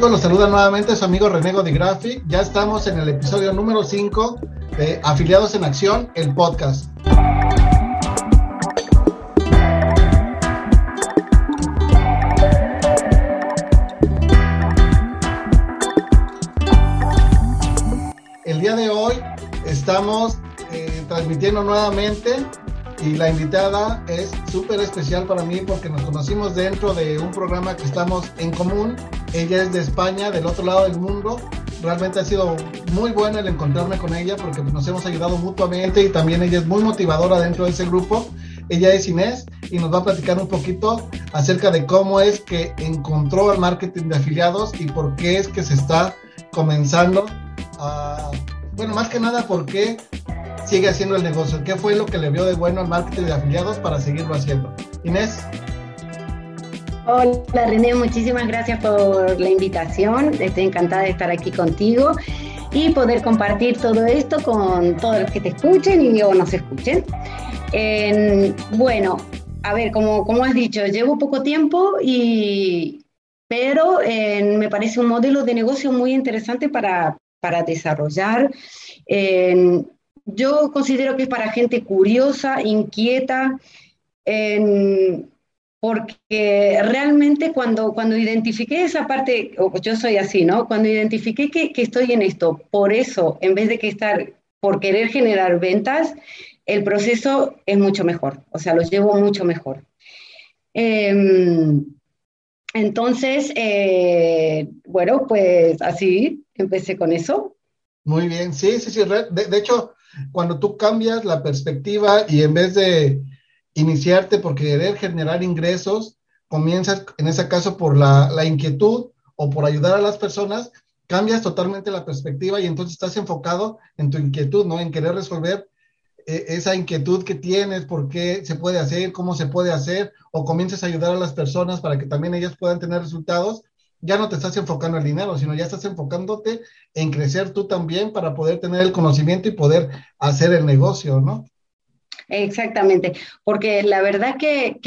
Amigos? Los saluda nuevamente su amigo René Graphic. Ya estamos en el episodio número 5 de Afiliados en Acción, el podcast. El día de hoy estamos eh, transmitiendo nuevamente y la invitada es súper especial para mí porque nos conocimos dentro de un programa que estamos en común. Ella es de España, del otro lado del mundo. Realmente ha sido muy bueno el encontrarme con ella porque nos hemos ayudado mutuamente y también ella es muy motivadora dentro de ese grupo. Ella es Inés y nos va a platicar un poquito acerca de cómo es que encontró el marketing de afiliados y por qué es que se está comenzando a, bueno, más que nada por qué sigue haciendo el negocio. ¿Qué fue lo que le vio de bueno al marketing de afiliados para seguirlo haciendo? Inés. Hola René, muchísimas gracias por la invitación. Estoy encantada de estar aquí contigo y poder compartir todo esto con todos los que te escuchen y o nos escuchen. bueno, a ver, como, como has dicho, llevo poco tiempo y, pero me parece un modelo de negocio muy interesante para, para desarrollar yo considero que es para gente curiosa, inquieta, porque realmente cuando, cuando identifiqué esa parte, yo soy así, ¿no? Cuando identifiqué que, estoy en esto, por eso, en vez de que estar por querer generar ventas, el proceso es mucho mejor, o sea, lo llevo mucho mejor. Em, entonces, eh, bueno, pues así empecé con eso. Muy bien, sí, sí, sí. de hecho, cuando tú cambias la perspectiva y en vez de iniciarte por querer generar ingresos, comienzas en ese caso por la, inquietud o por ayudar a las personas, cambias totalmente la perspectiva y entonces estás enfocado en tu inquietud, ¿no? En querer resolver eh, esa inquietud que tienes, por qué se puede hacer, cómo se puede hacer, o comienzas a ayudar a las personas para que también ellas puedan tener resultados ya no te estás enfocando en el dinero, sino ya estás enfocándote en crecer tú también para poder tener el conocimiento y poder hacer el negocio, ¿no? Exactamente, porque la verdad que,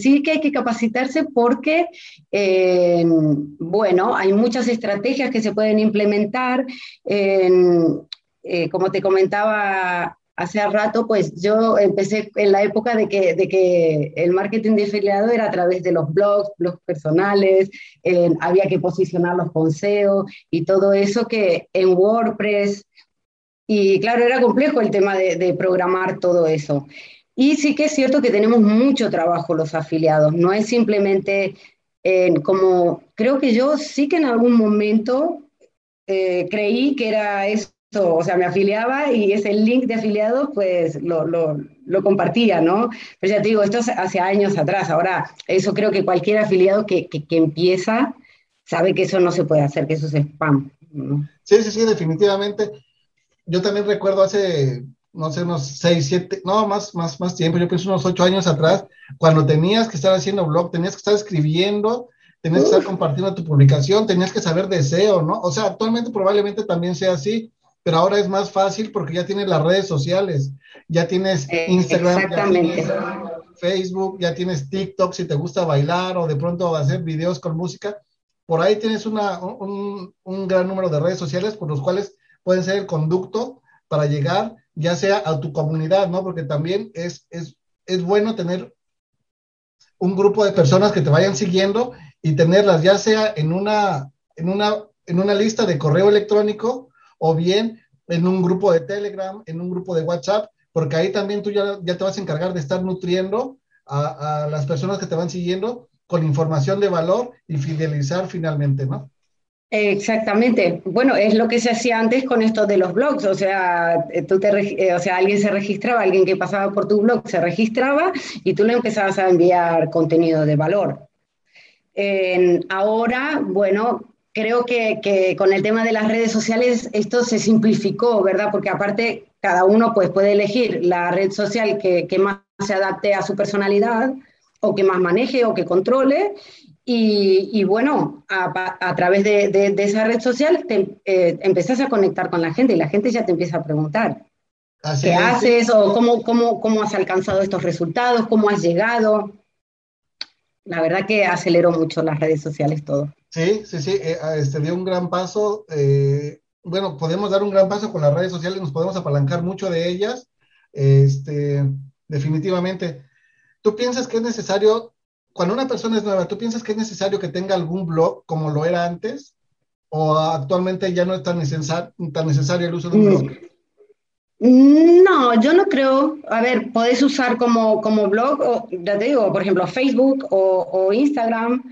sí que hay que capacitarse porque, eh, bueno, hay muchas estrategias que se pueden implementar. Eh, como te comentaba hace rato, pues yo empecé en la época de que, de que el marketing de afiliado era a través de los blogs, blogs personales, había que posicionarlos con SEO y todo eso que en WordPress, y claro, era complejo el tema de, programar todo eso. Y sí que es cierto que tenemos mucho trabajo los afiliados, no es simplemente como, creo que yo sí que en algún momento eh, creí que era eso o sea, me afiliaba y ese link de afiliados, pues lo, lo, compartía, ¿no? Pero ya te digo, esto hace años atrás. Ahora, eso creo que cualquier afiliado que, que, empieza sabe que eso no se puede hacer, que eso es spam. Sí, sí, sí, definitivamente. Yo también recuerdo hace, no sé, unos seis, siete, no, más, más, más tiempo, yo pienso unos ocho años atrás, cuando tenías que estar haciendo blog, tenías que estar escribiendo, tenías que estar compartiendo tu publicación, tenías que saber de SEO, ¿no? O sea, actualmente probablemente también sea así, pero ahora es más fácil porque ya tienes las redes sociales, ya tienes eh, Instagram, ya tienes Facebook, ya tienes TikTok si te gusta bailar o de pronto hacer videos con música. Por ahí tienes una, un, un gran número de redes sociales por los cuales pueden ser el conducto para llegar ya sea a tu comunidad, ¿no? Porque también es, es, es bueno tener un grupo de personas que te vayan siguiendo y tenerlas ya sea en una, en una, en una lista de correo electrónico o bien en un grupo de Telegram, en un grupo de WhatsApp, porque ahí también tú ya, ya te vas a encargar de estar nutriendo a, a, las personas que te van siguiendo con información de valor y fidelizar finalmente, ¿no? Exactamente. Bueno, es lo que se hacía antes con esto de los blogs. O sea, tú te, eh, o sea, alguien se registraba, alguien que pasaba por tu blog se registraba y tú le empezabas a enviar contenido de valor. ahora, bueno, creo que, que, con el tema de las redes sociales esto se simplificó, ¿verdad? Porque aparte cada uno pues, puede elegir la red social que, que más se adapte a su personalidad o que más maneje o que controle. Y, y bueno, a, a través de, de, de, esa red social te, eh, empezás a conectar con la gente y la gente ya te empieza a preguntar. Así ¿Qué es, haces? ¿O cómo, cómo, cómo has alcanzado estos resultados? ¿Cómo has llegado? La verdad que aceleró mucho las redes sociales todo. Sí, sí, sí, eh, este, dio un gran paso. Eh, bueno, podemos dar un gran paso con las redes sociales, nos podemos apalancar mucho de ellas, este, definitivamente. ¿Tú piensas que es necesario, cuando una persona es nueva, ¿tú piensas que es necesario que tenga algún blog como lo era antes? ¿O actualmente ya no es tan, necesar, tan necesario el uso de un blog? No, yo no creo. A ver, podés usar como, como blog, o, ya te digo, por ejemplo, Facebook o, o Instagram.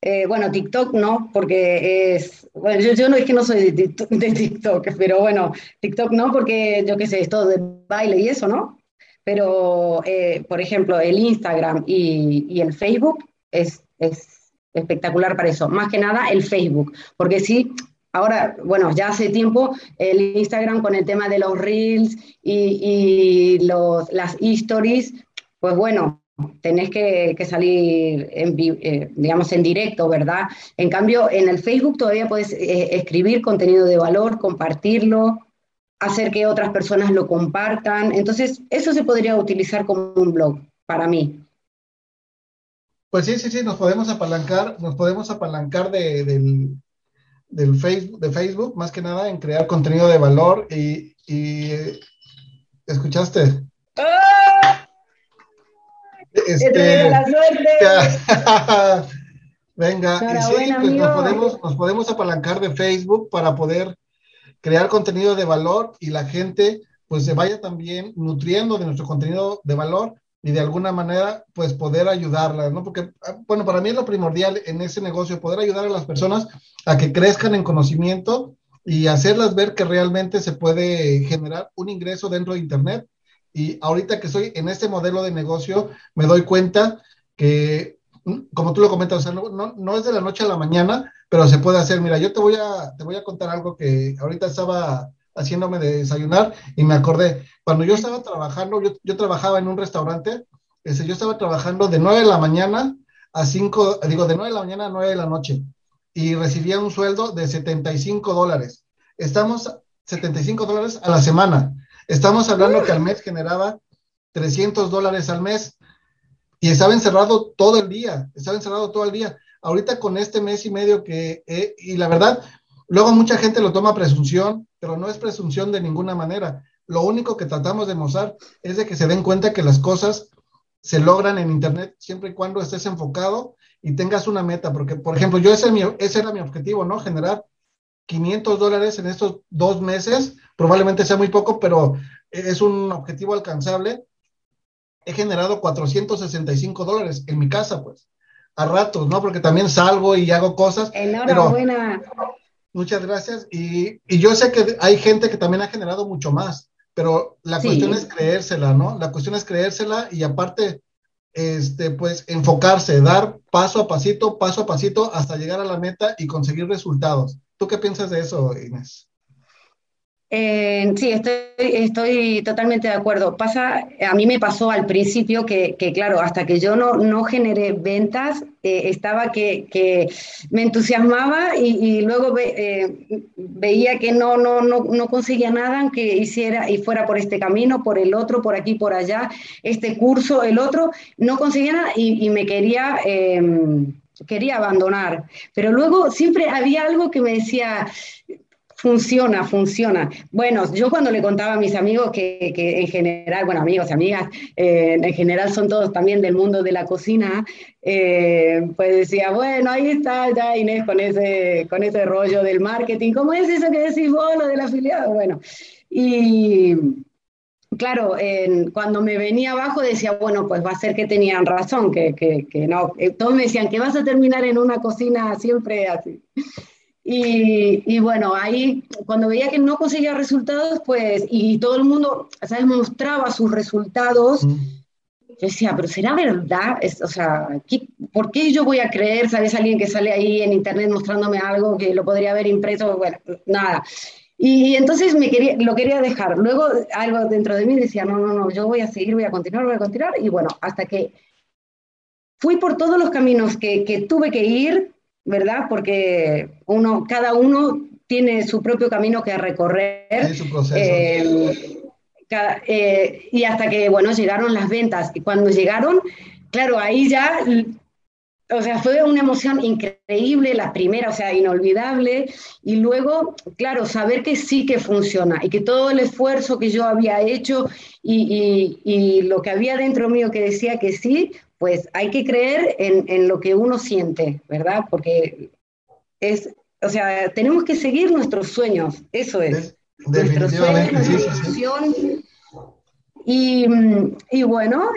Eh, bueno, TikTok no, porque es, bueno, yo, yo, no es que no soy de, de, TikTok, pero bueno, TikTok no, porque yo qué sé, es todo de baile y eso, ¿no? Pero, eh, por ejemplo, el Instagram y, y el Facebook es, es, espectacular para eso, más que nada el Facebook, porque sí, ahora, bueno, ya hace tiempo el Instagram con el tema de los reels y, y los, las stories, pues bueno, tenés que, que salir, en, eh, digamos, en directo, ¿verdad? En cambio, en el Facebook todavía puedes eh, escribir contenido de valor, compartirlo, hacer que otras personas lo compartan. Entonces, eso se podría utilizar como un blog para mí. Pues sí, sí, sí, nos podemos apalancar, nos podemos apalancar de, del, del Facebook, de Facebook, más que nada en crear contenido de valor y, y ¿escuchaste? ¡Ah! Este, la suerte. Venga, y sí, pues nos podemos, nos podemos apalancar de Facebook para poder crear contenido de valor y la gente pues se vaya también nutriendo de nuestro contenido de valor y de alguna manera pues poder ayudarlas, ¿no? Porque, ah, bueno, para mí es lo primordial en ese negocio, poder ayudar a las personas a que crezcan en conocimiento y hacerlas ver que realmente se puede generar un ingreso dentro de Internet. Y ahorita que estoy en este modelo de negocio, me doy cuenta que, mm, como tú lo comentas, o sea, no, no, no es de la noche a la mañana, pero se puede hacer. Mira, yo te voy a, te voy a contar algo que ahorita estaba haciéndome de desayunar y me acordé, cuando yo estaba trabajando, yo, yo trabajaba en un restaurante, ese, yo estaba trabajando de 9 de la mañana a 5, digo, de 9 de la mañana a 9 de la noche y recibía un sueldo de 75 dólares. Estamos 75 dólares a la semana. Estamos hablando que al mes generaba 300 dólares al mes y estaba encerrado todo el día, estaba encerrado todo el día. Ahorita con este mes y medio que, eh, y la verdad, luego mucha gente lo toma presunción, pero no es presunción de ninguna manera. Lo único que tratamos de mostrar es de que se den cuenta que las cosas se logran en Internet siempre y cuando estés enfocado y tengas una meta, porque, por ejemplo, yo ese, ese era mi objetivo, ¿no? Generar 500 dólares en estos dos meses, probablemente sea muy poco, pero es un objetivo alcanzable. He generado 465 dólares en mi casa, pues, a ratos, ¿no? Porque también salgo y hago cosas. Enhorabuena. Pero, muchas gracias. Y, y, yo sé que hay gente que también ha generado mucho más, pero la sí. cuestión es creérsela, ¿no? La cuestión es creérsela y aparte, este, pues, enfocarse, dar paso a pasito, paso a pasito, hasta llegar a la meta y conseguir resultados. ¿Tú qué piensas de eso, Inés? Eh, sí, estoy, estoy, totalmente de acuerdo. Pasa, a mí me pasó al principio que, que claro, hasta que yo no, no generé ventas, eh, estaba que, que, me entusiasmaba y, luego eh, veía que no, no, no, no, conseguía nada, aunque hiciera y fuera por este camino, por el otro, por aquí, por allá, este curso, el otro, no conseguía nada y, y me quería em, quería abandonar, pero luego siempre había algo que me decía, funciona, funciona. Bueno, yo cuando le contaba a mis amigos que, que en general, bueno, amigos y amigas, eh, en general son todos también del mundo de la cocina, eh, pues decía, bueno, ahí está ya Inés con ese, con ese rollo del marketing, ¿cómo es eso que decís vos, lo del afiliado? Bueno, y claro, cuando me venía abajo decía, bueno, pues va a ser que tenían razón, que, que, que no. Eh, todos me decían que vas a terminar en una cocina siempre así. Y, y, bueno, ahí cuando veía que no conseguía resultados, pues, y todo el mundo, ¿sabes?, mostraba sus resultados, mm. yo decía, pero ¿será verdad? Es, o sea, ¿por qué yo voy a creer, sabes, alguien que sale ahí en internet mostrándome algo que lo podría haber impreso? Bueno, nada. Y, entonces me quería, lo quería dejar. Luego algo dentro de mí decía, no, no, no, yo voy a seguir, voy a continuar, voy a continuar. Y bueno, hasta que fui por todos los caminos que, que tuve que ir, ¿verdad? Porque uno, cada uno tiene su propio camino que recorrer. su proceso. Eh, eh, y hasta que, bueno, llegaron las ventas. Y cuando llegaron, claro, ahí ya, o sea, fue una emoción increíble, la primera, o sea, inolvidable. Y luego, claro, saber que sí que funciona y que todo el esfuerzo que yo había hecho y, y, lo que había dentro mío que decía que sí, pues hay que creer en, en lo que uno siente, ¿verdad? Porque es, o sea, tenemos que seguir nuestros sueños, eso es. Definitivamente, sí, Y, y, bueno,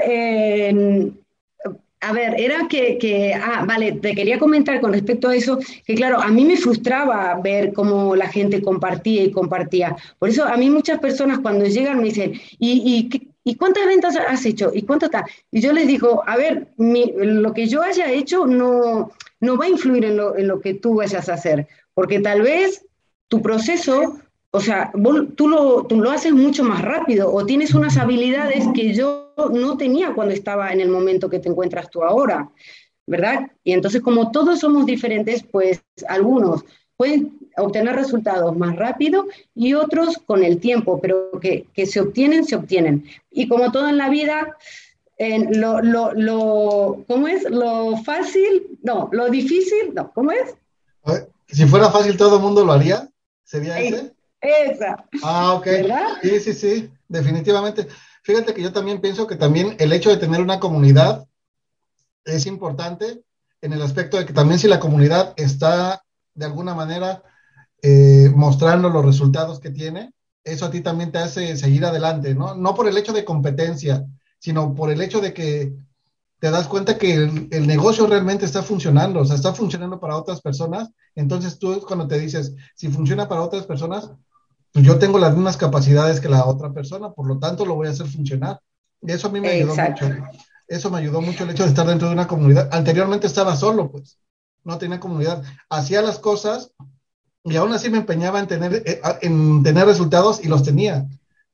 a ver, era que, que, ah, vale, te quería comentar con respecto a eso, que claro, a mí me frustraba ver cómo la gente compartía y compartía. Por eso a mí muchas personas cuando llegan me dicen, ¿y, y, ¿y cuántas ventas has hecho? ¿Y cuánto está? Y yo les digo, a ver, lo que yo haya hecho no, no va a influir en lo, en lo que tú vayas a hacer, porque tal vez tu proceso o sea, tú, lo, tú lo haces mucho más rápido o tienes unas habilidades que yo no tenía cuando estaba en el momento que te encuentras tú ahora, ¿verdad? Y entonces como todos somos diferentes, pues algunos pueden obtener resultados más rápido y otros con el tiempo, pero que, que se obtienen, se obtienen. Y como todo en la vida, en lo, lo, lo, ¿cómo es? Lo fácil, no, lo difícil, no, ¿cómo es? Si fuera fácil, todo el mundo lo haría. ¿Sería ese? Esa. Ah, ok. Sí, sí, sí, definitivamente. Fíjate que yo también pienso que también el hecho de tener una comunidad es importante en el aspecto de que también si la comunidad está de alguna manera eh, mostrando los resultados que tiene, eso a ti también te hace seguir adelante, ¿no? No por el hecho de competencia, sino por el hecho de que te das cuenta que el, el, negocio realmente está funcionando, o sea, está funcionando para otras personas. Entonces tú cuando te dices, si funciona para otras personas, pues yo tengo las mismas capacidades que la otra persona, por lo tanto lo voy a hacer funcionar. Y eso a mí me ayudó mucho. Eso me ayudó mucho el hecho de estar dentro de una comunidad. Anteriormente estaba solo, pues, no tenía comunidad. Hacía las cosas y aún así me empeñaba en tener, eh, en tener resultados y los tenía.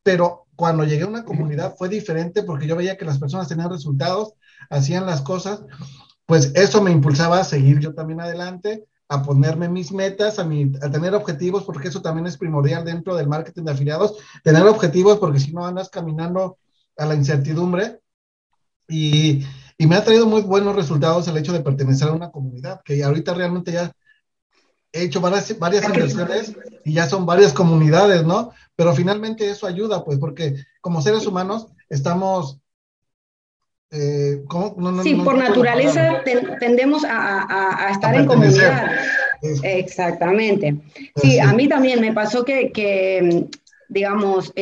Pero cuando llegué a una comunidad fue diferente porque yo veía que las personas tenían resultados, hacían las cosas, pues eso me impulsaba a seguir yo también adelante a ponerme mis metas, a, mi, a tener objetivos, porque eso también es primordial dentro del marketing de afiliados, tener objetivos, porque si no andas caminando a la incertidumbre. Y, y, me ha traído muy buenos resultados el hecho de pertenecer a una comunidad, que ahorita realmente ya he hecho varias, varias inversiones y ya son varias comunidades, ¿no? Pero finalmente eso ayuda, pues, porque como seres humanos estamos eh, sí, por naturaleza tendemos a, estar en comunidad. Exactamente. Pues sí, a mí también me pasó que, digamos,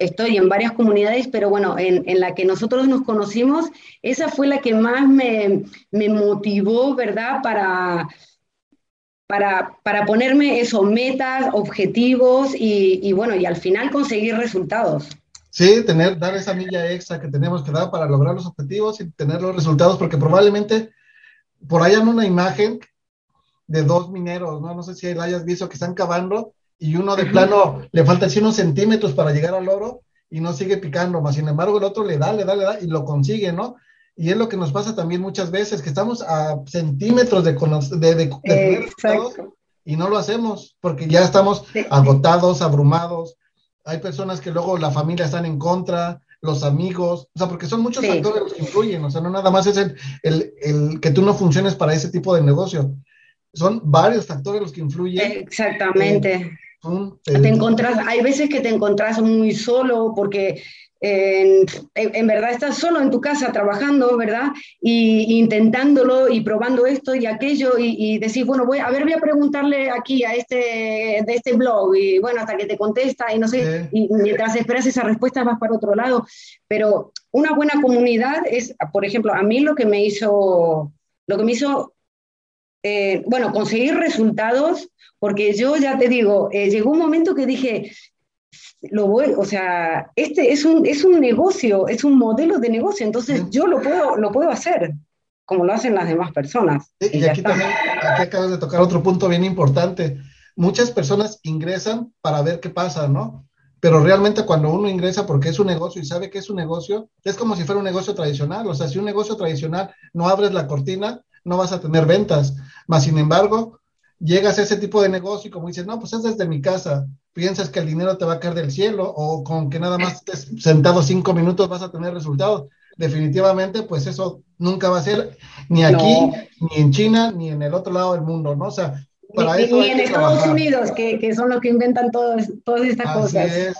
estoy en varias comunidades, pero bueno, en, la que nosotros nos conocimos, esa fue la que más me, motivó, ¿verdad? Para, para, para, ponerme esos metas, objetivos y, bueno, y al final conseguir resultados. Sí, tener, dar esa milla extra que tenemos que dar para lograr los objetivos y tener los resultados, porque probablemente por ahí hay una imagen de dos mineros, ¿no? No sé si la hayas visto que están cavando y uno de plano le falta así unos centímetros para llegar al oro y no sigue picando, más sin embargo el otro le da, le da, le da y lo consigue, ¿no? Y es lo que nos pasa también muchas veces, que estamos a centímetros de, de, de, y no lo hacemos porque ya estamos agotados, abrumados, hay personas que luego la familia están en contra, los amigos, o sea, porque son muchos factores los que influyen, o sea, no nada más es el, el, el, que tú no funciones para ese tipo de negocio, son varios factores los que influyen. Exactamente. Eh, te encontrás, hay veces que te encontrás muy solo porque en, verdad estás solo en tu casa trabajando, ¿verdad? Y, intentándolo y probando esto y aquello y, decís, bueno, voy a ver, voy a preguntarle aquí a este, de este blog y bueno, hasta que te contesta y no sé, y mientras esperas esa respuesta vas para otro lado. Pero una buena comunidad es, por ejemplo, a mí lo que me hizo, lo que me hizo, eh, bueno, conseguir resultados, porque yo ya te digo, eh, llegó un momento que dije, lo voy, o sea, este es un, es un negocio, es un modelo de negocio, entonces yo lo puedo, lo puedo hacer como lo hacen las demás personas. y, aquí también, aquí acabas de tocar otro punto bien importante. Muchas personas ingresan para ver qué pasa, ¿no? Pero realmente cuando uno ingresa porque es un negocio y sabe que es un negocio, es como si fuera un negocio tradicional. O sea, si un negocio tradicional no abres la cortina, no vas a tener ventas. Más sin embargo, llegas a ese tipo de negocio y como dices, no, pues es desde mi casa, piensas que el dinero te va a caer del cielo o con que nada más estés sentado cinco minutos vas a tener resultados definitivamente, pues eso nunca va a ser ni aquí, ni en China, ni en el otro lado del mundo, ¿no? O sea, para ni, eso ni en Estados Unidos, que, que, son los que inventan todas estas Así cosas. Es.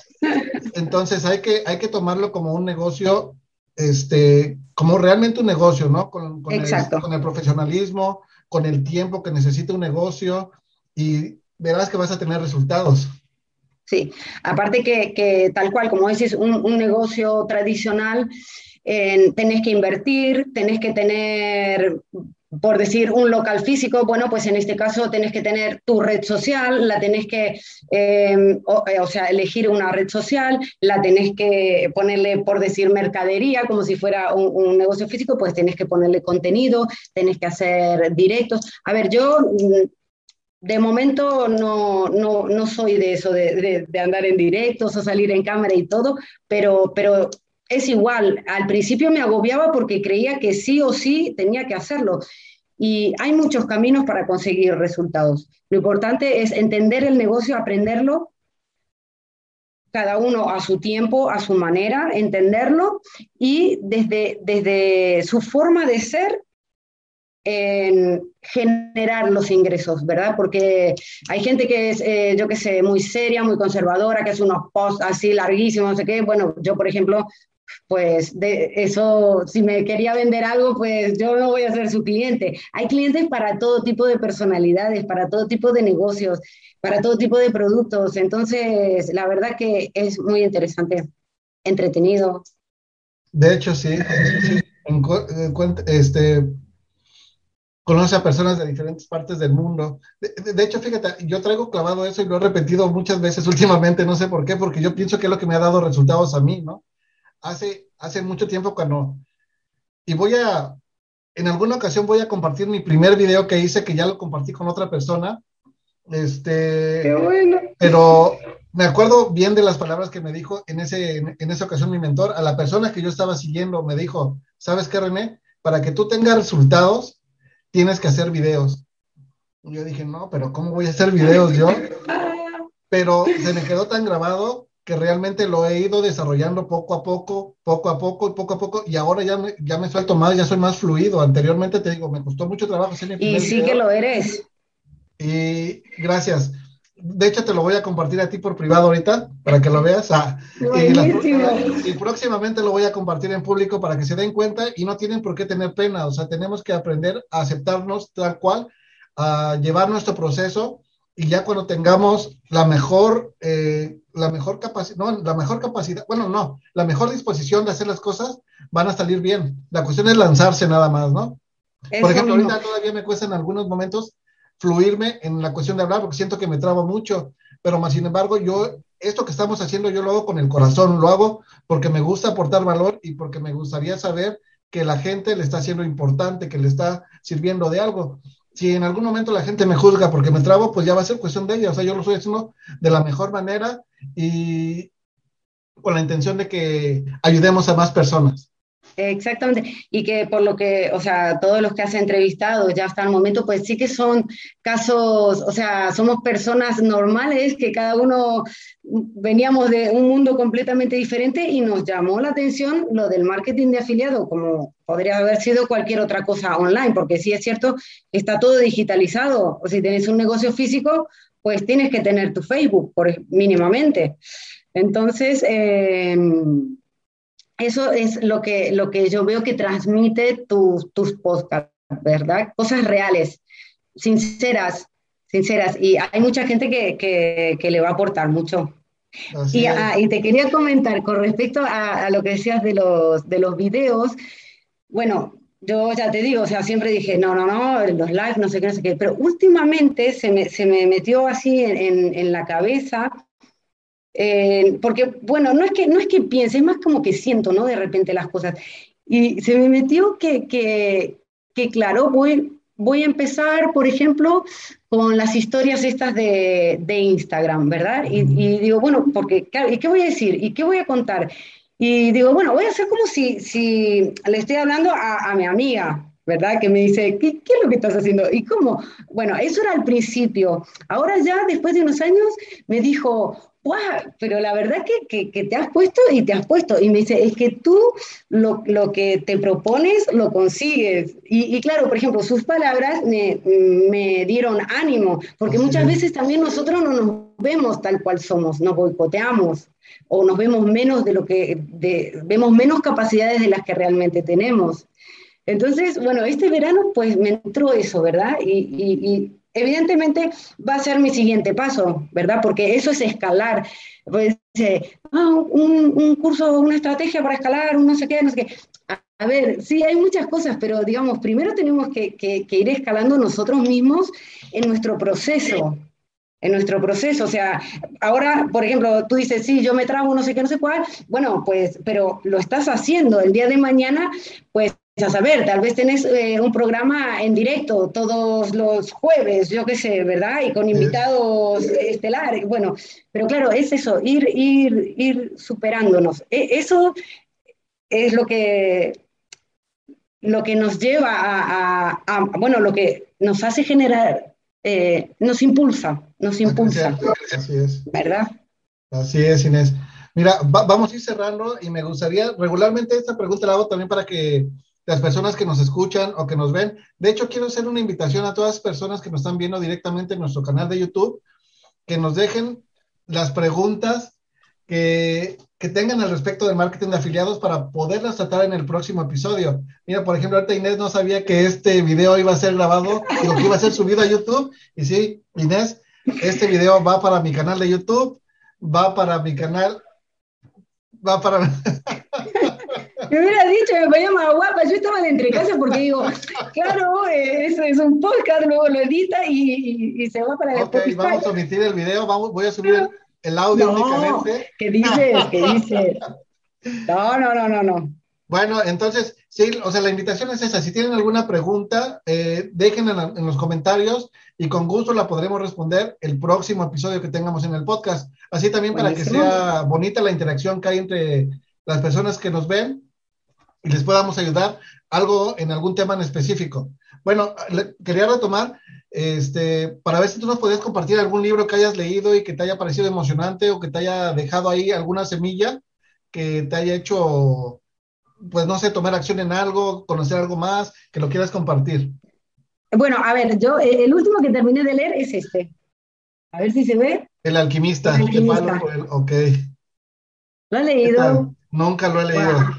Entonces hay que, hay que tomarlo como un negocio, este, como realmente un negocio, ¿no? Con, con, el, con el profesionalismo, con el tiempo que necesita un negocio y verás que vas a tener resultados. Sí, aparte que, que tal cual, como decís, un, un negocio tradicional, tenés que invertir, tenés que tener, por decir, un local físico, bueno, pues en este caso tenés que tener tu red social, la tenés que, em, eh, o, sea, elegir una red social, la tenés que ponerle, por decir, mercadería, como si fuera un, negocio físico, pues tenés que ponerle contenido, tenés que hacer directos. A ver, yo mm, de momento no, no, no, soy de eso, de, de, de, andar en directos o salir en cámara y todo, pero, pero es igual, al principio me agobiaba porque creía que sí o sí tenía que hacerlo. Y hay muchos caminos para conseguir resultados. Lo importante es entender el negocio, aprenderlo, cada uno a su tiempo, a su manera, entenderlo y desde, desde su forma de ser, en generar los ingresos, ¿verdad? Porque hay gente que es, eh, yo qué sé, muy seria, muy conservadora, que hace unos posts así larguísimos, no sé qué. Bueno, yo, por ejemplo, pues de eso, si me quería vender algo, pues yo no voy a ser su cliente. Hay clientes para todo tipo de personalidades, para todo tipo de negocios, para todo tipo de productos. Entonces, la verdad que es muy interesante, entretenido. De hecho, sí, este, conoce a personas de diferentes partes del mundo. De, de, hecho, fíjate, yo traigo clavado eso y lo he repetido muchas veces últimamente, no sé por qué, porque yo pienso que es lo que me ha dado resultados a mí, ¿no? Hace, hace mucho tiempo cuando, y voy a, en alguna ocasión voy a compartir mi primer video que hice, que ya lo compartí con otra persona, este, Qué bueno. pero me acuerdo bien de las palabras que me dijo en, ese, en, esa ocasión mi mentor, a la persona que yo estaba siguiendo, me dijo, ¿sabes qué, René? Para que tú tengas resultados, tienes que hacer videos. Y yo dije, no, pero ¿cómo voy a hacer videos yo? Pero se me quedó tan grabado que realmente lo he ido desarrollando poco a poco, poco a poco y poco a poco, y ahora ya me, ya me suelto más, ya soy más fluido. Anteriormente te digo, me costó mucho trabajo hacer mi Y sí que lo eres. Y gracias. De hecho, te lo voy a compartir a ti por privado ahorita para que lo veas. Ah, y, y, próximamente lo voy a compartir en público para que se den cuenta y no tienen por qué tener pena. O sea, tenemos que aprender a aceptarnos tal cual, a llevar nuestro proceso y ya cuando tengamos la mejor, eh, la mejor capacidad, no, la mejor capacidad, bueno, no, la mejor disposición de hacer las cosas, van a salir bien. La cuestión es lanzarse nada más, ¿no? Por ejemplo, ahorita todavía me cuesta en algunos momentos fluirme en la cuestión de hablar porque siento que me trabo mucho, pero más sin embargo, yo, esto que estamos haciendo, yo lo hago con el corazón, lo hago porque me gusta aportar valor y porque me gustaría saber que la gente le está haciendo importante, que le está sirviendo de algo si en algún momento la gente me juzga porque me trabo, pues ya va a ser cuestión de ella. O sea, yo lo estoy haciendo de la mejor manera y con la intención de que ayudemos a más personas. Exactamente, y que por lo que, o sea, todos los que has entrevistado ya hasta el momento, pues sí que son casos, o sea, somos personas normales que cada uno veníamos de un mundo completamente diferente y nos llamó la atención lo del marketing de afiliado, como podría haber sido cualquier otra cosa online, porque sí es cierto, está todo digitalizado, o si tienes un negocio físico, pues tienes que tener tu Facebook, por, mínimamente. Entonces, eh, eso es lo que, lo que yo veo que transmite tus, tus podcasts, ¿verdad? Cosas reales, sinceras, sinceras. Y hay mucha gente que, que, que le va a aportar mucho. Y, ah, y, te quería comentar con respecto a, a, lo que decías de los, de los videos. Bueno, yo ya te digo, o sea, siempre dije, no, no, no, los lives, no sé qué, no sé qué. Pero últimamente se me, se me metió así en, en, en la cabeza Eh, porque, bueno, no es, que, no es que piense, es más como que siento, ¿no? De repente las cosas. Y se me metió que, que, que claro, voy, voy a empezar, por ejemplo, con las historias estas de, de Instagram, ¿verdad? Y, y, digo, bueno, porque, ¿y qué voy a decir? ¿Y qué voy a contar? Y digo, bueno, voy a hacer como si, si le estoy hablando a, a mi amiga, ¿verdad? Que me dice, ¿qué, ¿qué, es lo que estás haciendo? ¿Y cómo? Bueno, eso era al principio. Ahora ya, después de unos años, me dijo, ¡guau! Pero la verdad que, que, que, te has puesto y te has puesto. Y me dice, es que tú lo, lo que te propones lo consigues. Y, y, claro, por ejemplo, sus palabras me, me dieron ánimo, porque muchas veces también nosotros no nos vemos tal cual somos, nos boicoteamos o nos vemos menos de lo que, de, vemos menos capacidades de las que realmente tenemos. Entonces, bueno, este verano pues me entró eso, ¿verdad? Y, evidentemente va a ser mi siguiente paso, ¿verdad? Porque eso es escalar. Pues, eh, ah, un, curso, una estrategia para escalar, un no sé qué, no sé qué. A, ver, sí, hay muchas cosas, pero digamos, primero tenemos que, que, que ir escalando nosotros mismos en nuestro proceso en nuestro proceso. O sea, ahora, por ejemplo, tú dices, sí, yo me trago no sé qué, no sé cuál, bueno, pues, pero lo estás haciendo. El día de mañana, pues, a saber, tal vez tenés eh, un programa en directo todos los jueves, yo qué sé, ¿verdad? Y con invitados estelares, bueno, pero claro, es eso, ir, ir, ir superándonos. E eso es lo que, lo que nos lleva a, a, a, bueno, lo que nos hace generar, eh, nos impulsa, nos impulsa. Así es. ¿Verdad? Así es, Inés. Mira, va, vamos a ir cerrando y me gustaría, regularmente esta pregunta la hago también para que las personas que nos escuchan o que nos ven. De hecho, quiero hacer una invitación a todas las personas que nos están viendo directamente en nuestro canal de YouTube, que nos dejen las preguntas que, que tengan al respecto del marketing de afiliados para poderlas tratar en el próximo episodio. Mira, por ejemplo, ahorita Inés no sabía que este video iba a ser grabado, digo que iba a ser subido a YouTube. Y sí, Inés, este video va para mi canal de YouTube, va para mi canal, va para... me hubiera dicho, me ponía más guapa, yo estaba de entre casa porque digo, claro, es, es un podcast, luego lo edita y, y, y se va para el Ok, vamos a omitir el video, vamos, voy a subir el, el audio no, únicamente. ¿Qué dices? ¿Qué dices? No, no, no, no, no. Bueno, entonces, sí, o sea, la invitación es esa. Si tienen alguna pregunta, eh, déjenla en los comentarios y con gusto la podremos responder el próximo episodio que tengamos en el podcast. Así también para Buenísimo. que sea bonita la interacción que hay entre las personas que nos ven y les podamos ayudar algo en algún tema en específico. Bueno, quería retomar, este, para ver si tú nos podías compartir algún libro que hayas leído y que te haya parecido emocionante o que te haya dejado ahí alguna semilla que te haya hecho, pues no sé, tomar acción en algo, conocer algo más, que lo quieras compartir. Bueno, a ver, yo eh, el último que terminé de leer es este. A ver si se ve. El alquimista. El alquimista. El, ok. ¿Lo has leído? Nunca lo he leído. Wow.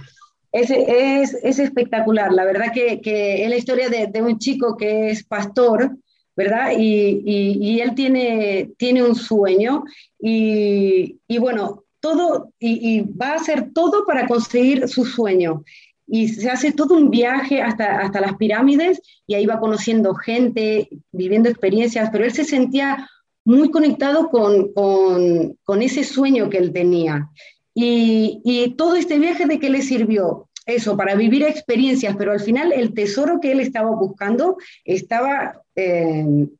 Es, es, es, espectacular. La verdad que, es la historia de, un chico que es pastor, ¿verdad? Y, y, y él tiene, tiene un sueño y, y bueno, todo, y, va a hacer todo para conseguir su sueño. Y se hace todo un viaje hasta, hasta las pirámides y ahí va conociendo gente, viviendo experiencias, pero él se sentía muy conectado con, con, con ese sueño que él tenía. Y, y, todo este viaje de qué le sirvió? Eso, para vivir experiencias, pero al final el tesoro que él estaba buscando estaba en,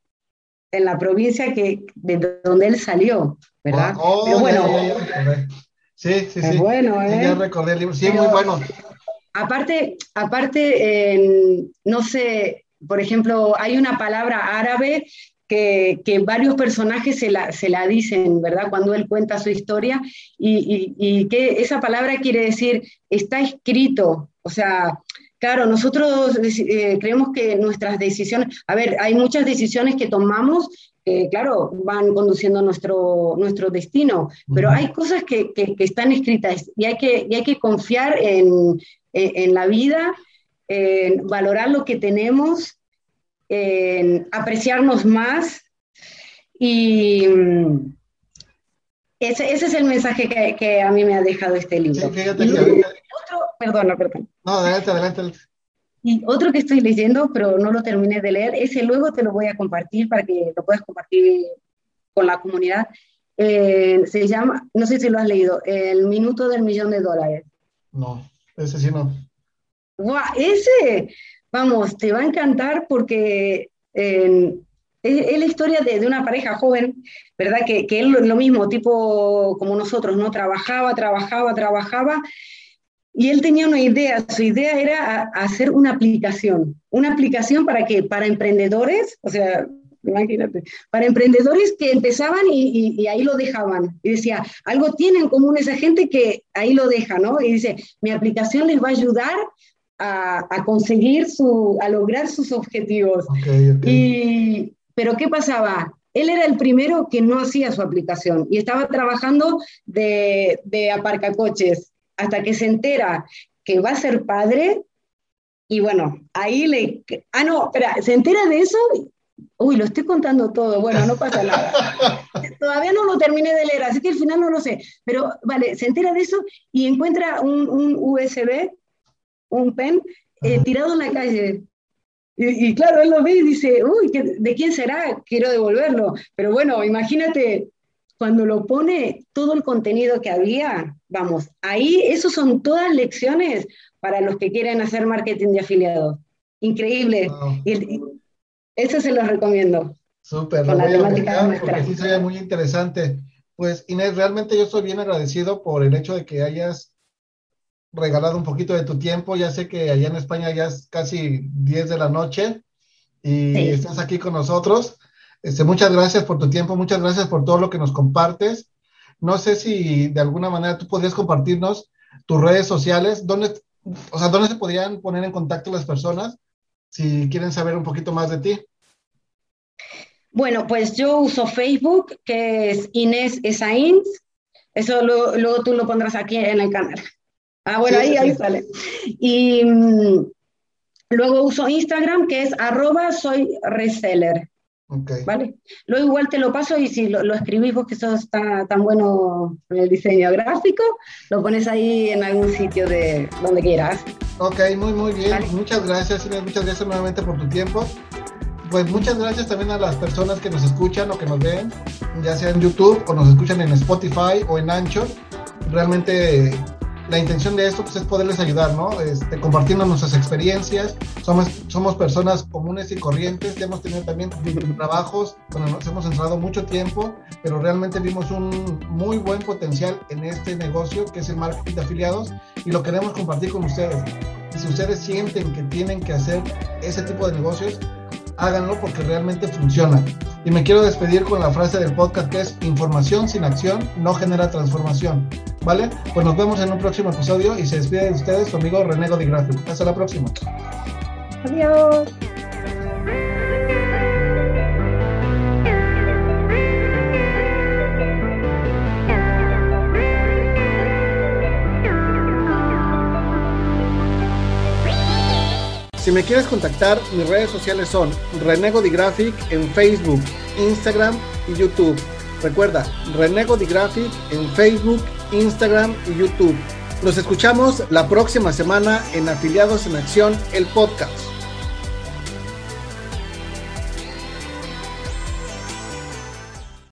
en la provincia que, de donde él salió, ¿verdad? Oh, pero bueno, ya, ya, ya, sí, sí, sí. Bueno, ¿eh? Sí, ya recordé el libro, sí, pero, muy bueno. Aparte, aparte eh, no sé, por ejemplo, hay una palabra árabe que, que, varios personajes se la, se la, dicen, ¿verdad? Cuando él cuenta su historia, y, y, y, que esa palabra quiere decir, está escrito, o sea, claro, nosotros eh, creemos que nuestras decisiones, a ver, hay muchas decisiones que tomamos que, claro, van conduciendo nuestro, nuestro destino, pero uh -huh. hay cosas que, que, que, están escritas y hay que, y hay que confiar en, en, en la vida, en valorar lo que tenemos en apreciarnos más y mm, ese, ese es el mensaje que, que, a mí me ha dejado este libro. Sí, fíjate que ahorita... otro, perdón, perdón. No, adelante, adelante. Y otro que estoy leyendo, pero no lo terminé de leer, ese luego te lo voy a compartir para que lo puedas compartir con la comunidad, Eh, se llama, no sé si lo has leído, El Minuto del Millón de Dólares. No, ese sí no. ese, vamos, te va a encantar porque es, la historia de, una pareja joven, ¿verdad? Que, que él lo mismo, tipo como nosotros, ¿no? Trabajaba, trabajaba, trabajaba. Y él tenía una idea, su idea era hacer una aplicación, una aplicación para qué, para emprendedores, o sea, imagínate, para emprendedores que empezaban y, ahí lo dejaban. Y decía, algo tiene en común esa gente que ahí lo deja, ¿no? Y dice, mi aplicación les va a ayudar a, conseguir su, a lograr sus objetivos. Y, pero ¿qué pasaba? Él era el primero que no hacía su aplicación y estaba trabajando de, de aparcacoches hasta que se entera que va a ser padre y bueno, ahí le... Ah, no, espera, se entera de eso Uy, lo estoy contando todo. Bueno, no pasa nada. Todavía no lo terminé de leer, así que al final no lo sé. Pero vale, se entera de eso y encuentra un, USB, un pen, eh, tirado en la calle. Y, claro, él lo ve y dice, uy, ¿de quién será? Quiero devolverlo. Pero bueno, imagínate, cuando lo pone todo el contenido que había, vamos, ahí, esos son todas lecciones para los que quieren hacer marketing de afiliados. Increíble. Eso se los recomiendo. Súper, lo voy a porque sí sería muy interesante. Pues Inés, realmente yo estoy bien agradecido por el hecho de que hayas regalado un poquito de tu tiempo. Ya sé que allá en España ya es casi 10 de la noche y estás aquí con nosotros. Este, muchas gracias por tu tiempo, muchas gracias por todo lo que nos compartes. No sé si de alguna manera tú podrías compartirnos tus redes sociales, dónde, o sea, dónde se podrían poner en contacto las personas si quieren saber un poquito más de ti. Bueno, pues yo uso Facebook, que es Inés Esaíns. Eso luego tú lo pondrás aquí en el canal. Ah, bueno, ahí, ahí sale. Y mm, luego uso Instagram, que es arroba soy reseller. Okay. ¿Vale? Luego igual te lo paso y si lo, lo escribís vos que sos tan, tan bueno en el diseño gráfico, lo pones ahí en algún sitio de donde quieras. Ok, muy, muy bien. Muchas gracias. Muchas gracias nuevamente por tu tiempo. Pues muchas gracias también a las personas que nos escuchan o que nos ven, ya sea en YouTube o nos escuchan en Spotify o en Anchor. Realmente la intención de esto pues, es poderles ayudar, ¿no? Este, compartiendo nuestras experiencias. Somos, personas comunes y corrientes hemos tenido también trabajos donde nos hemos encerrado mucho tiempo, pero realmente vimos un muy buen potencial en este negocio que es el marketing de afiliados y lo queremos compartir con ustedes. Y si ustedes sienten que tienen que hacer ese tipo de negocios, háganlo porque realmente funciona. Y me quiero despedir con la frase del podcast que es información sin acción no genera transformación. ¿Vale? Pues nos vemos en un próximo episodio y se despide de ustedes su amigo René Godigrafio. Hasta la próxima. Adiós. Si me quieres contactar, mis redes sociales son Renego Graphic en Facebook, Instagram y YouTube. Recuerda, Renego Graphic en Facebook, Instagram y YouTube. Nos escuchamos la próxima semana en Afiliados en Acción, el podcast.